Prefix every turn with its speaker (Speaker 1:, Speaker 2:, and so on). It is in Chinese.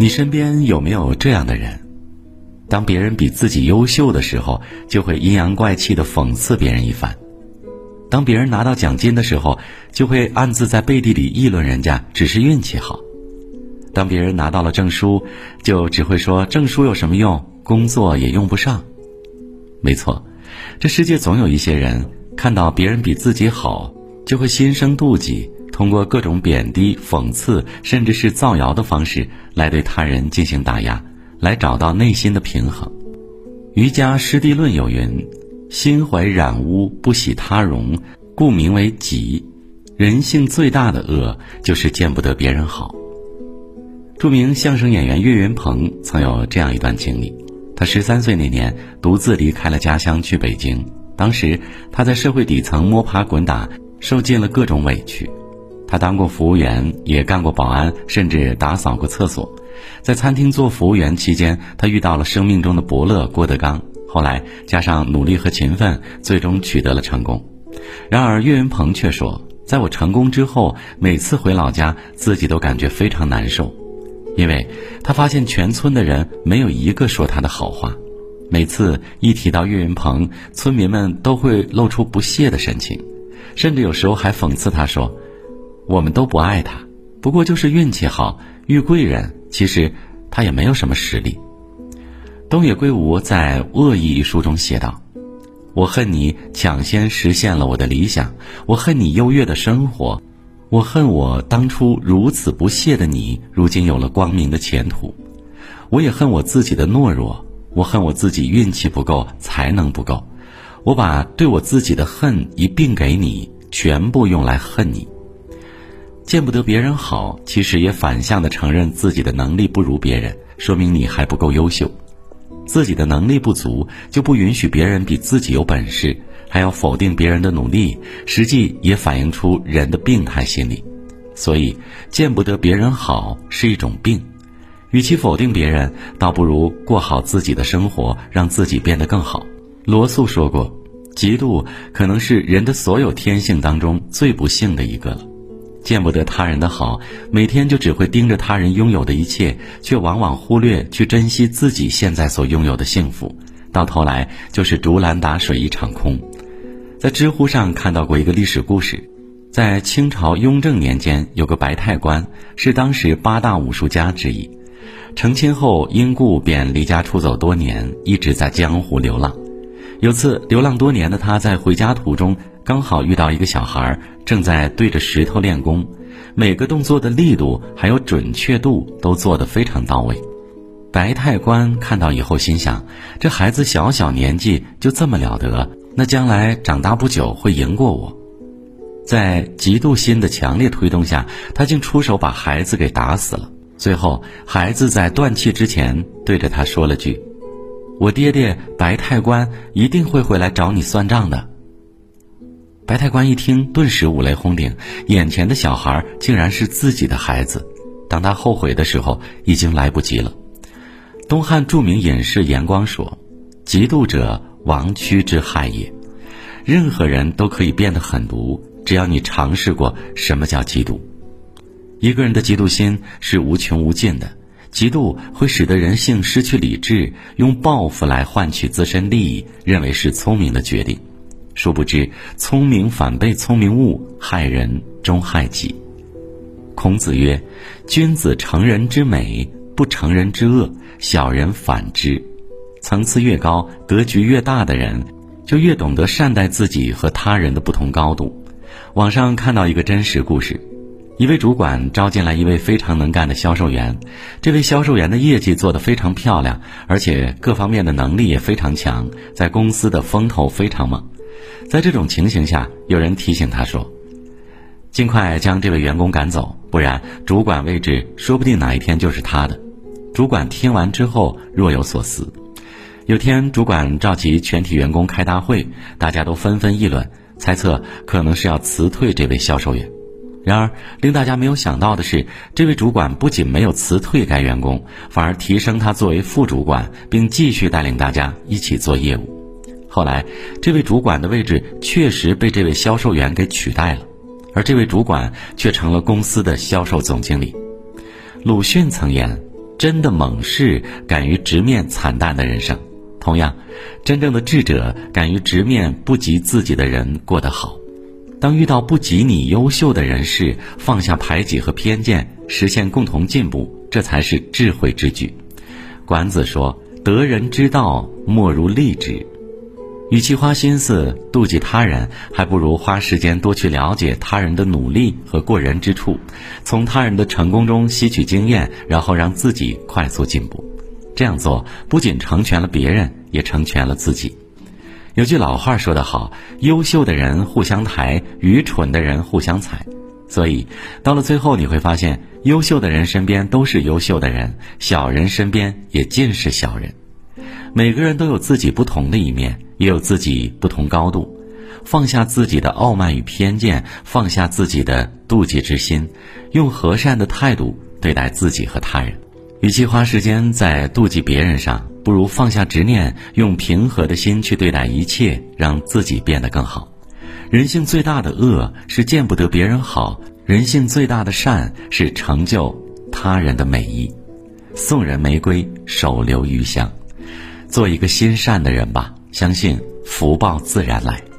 Speaker 1: 你身边有没有这样的人？当别人比自己优秀的时候，就会阴阳怪气的讽刺别人一番；当别人拿到奖金的时候，就会暗自在背地里议论人家只是运气好；当别人拿到了证书，就只会说证书有什么用，工作也用不上。没错，这世界总有一些人看到别人比自己好，就会心生妒忌，通过各种贬低、讽刺，甚至是造谣的方式来对他人进行打压。来找到内心的平衡。瑜伽师地论有云：“心怀染污，不喜他容，故名为己。”人性最大的恶就是见不得别人好。著名相声演员岳云鹏曾有这样一段经历：他十三岁那年，独自离开了家乡去北京。当时他在社会底层摸爬滚打，受尽了各种委屈。他当过服务员，也干过保安，甚至打扫过厕所。在餐厅做服务员期间，他遇到了生命中的伯乐郭德纲。后来加上努力和勤奋，最终取得了成功。然而岳云鹏却说：“在我成功之后，每次回老家，自己都感觉非常难受，因为他发现全村的人没有一个说他的好话。每次一提到岳云鹏，村民们都会露出不屑的神情，甚至有时候还讽刺他说：‘我们都不爱他，不过就是运气好，遇贵人。’”其实，他也没有什么实力。东野圭吾在《恶意》一书中写道：“我恨你抢先实现了我的理想，我恨你优越的生活，我恨我当初如此不屑的你，如今有了光明的前途。我也恨我自己的懦弱，我恨我自己运气不够，才能不够。我把对我自己的恨一并给你，全部用来恨你。”见不得别人好，其实也反向的承认自己的能力不如别人，说明你还不够优秀。自己的能力不足，就不允许别人比自己有本事，还要否定别人的努力，实际也反映出人的病态心理。所以，见不得别人好是一种病。与其否定别人，倒不如过好自己的生活，让自己变得更好。罗素说过：“嫉妒可能是人的所有天性当中最不幸的一个了。”见不得他人的好，每天就只会盯着他人拥有的一切，却往往忽略去珍惜自己现在所拥有的幸福，到头来就是竹篮打水一场空。在知乎上看到过一个历史故事，在清朝雍正年间，有个白太官，是当时八大武术家之一。成亲后因故便离家出走多年，一直在江湖流浪。有次流浪多年的他在回家途中。刚好遇到一个小孩正在对着石头练功，每个动作的力度还有准确度都做得非常到位。白太官看到以后心想：这孩子小小年纪就这么了得，那将来长大不久会赢过我。在嫉妒心的强烈推动下，他竟出手把孩子给打死了。最后，孩子在断气之前对着他说了句：“我爹爹白太官一定会回来找你算账的。”白太官一听，顿时五雷轰顶，眼前的小孩竟然是自己的孩子。当他后悔的时候，已经来不及了。东汉著名隐士严光说：“嫉妒者，亡躯之害也。”任何人都可以变得狠毒，只要你尝试过什么叫嫉妒。一个人的嫉妒心是无穷无尽的，嫉妒会使得人性失去理智，用报复来换取自身利益，认为是聪明的决定。殊不知，聪明反被聪明误，害人终害己。孔子曰：“君子成人之美，不成人之恶；小人反之。”层次越高，格局越大的人，就越懂得善待自己和他人的不同高度。网上看到一个真实故事：一位主管招进来一位非常能干的销售员，这位销售员的业绩做得非常漂亮，而且各方面的能力也非常强，在公司的风头非常猛。在这种情形下，有人提醒他说：“尽快将这位员工赶走，不然主管位置说不定哪一天就是他的。”主管听完之后若有所思。有天，主管召集全体员工开大会，大家都纷纷议论，猜测可能是要辞退这位销售员。然而，令大家没有想到的是，这位主管不仅没有辞退该员工，反而提升他作为副主管，并继续带领大家一起做业务。后来，这位主管的位置确实被这位销售员给取代了，而这位主管却成了公司的销售总经理。鲁迅曾言：“真的猛士敢于直面惨淡的人生。同样，真正的智者敢于直面不及自己的人过得好。当遇到不及你优秀的人士，放下排挤和偏见，实现共同进步，这才是智慧之举。管子说：“得人之道，莫如利之。”与其花心思妒忌他人，还不如花时间多去了解他人的努力和过人之处，从他人的成功中吸取经验，然后让自己快速进步。这样做不仅成全了别人，也成全了自己。有句老话说得好：“优秀的人互相抬，愚蠢的人互相踩。”所以，到了最后，你会发现，优秀的人身边都是优秀的人，小人身边也尽是小人。每个人都有自己不同的一面，也有自己不同高度。放下自己的傲慢与偏见，放下自己的妒忌之心，用和善的态度对待自己和他人。与其花时间在妒忌别人上，不如放下执念，用平和的心去对待一切，让自己变得更好。人性最大的恶是见不得别人好，人性最大的善是成就他人的美意。送人玫瑰，手留余香。做一个心善的人吧，相信福报自然来。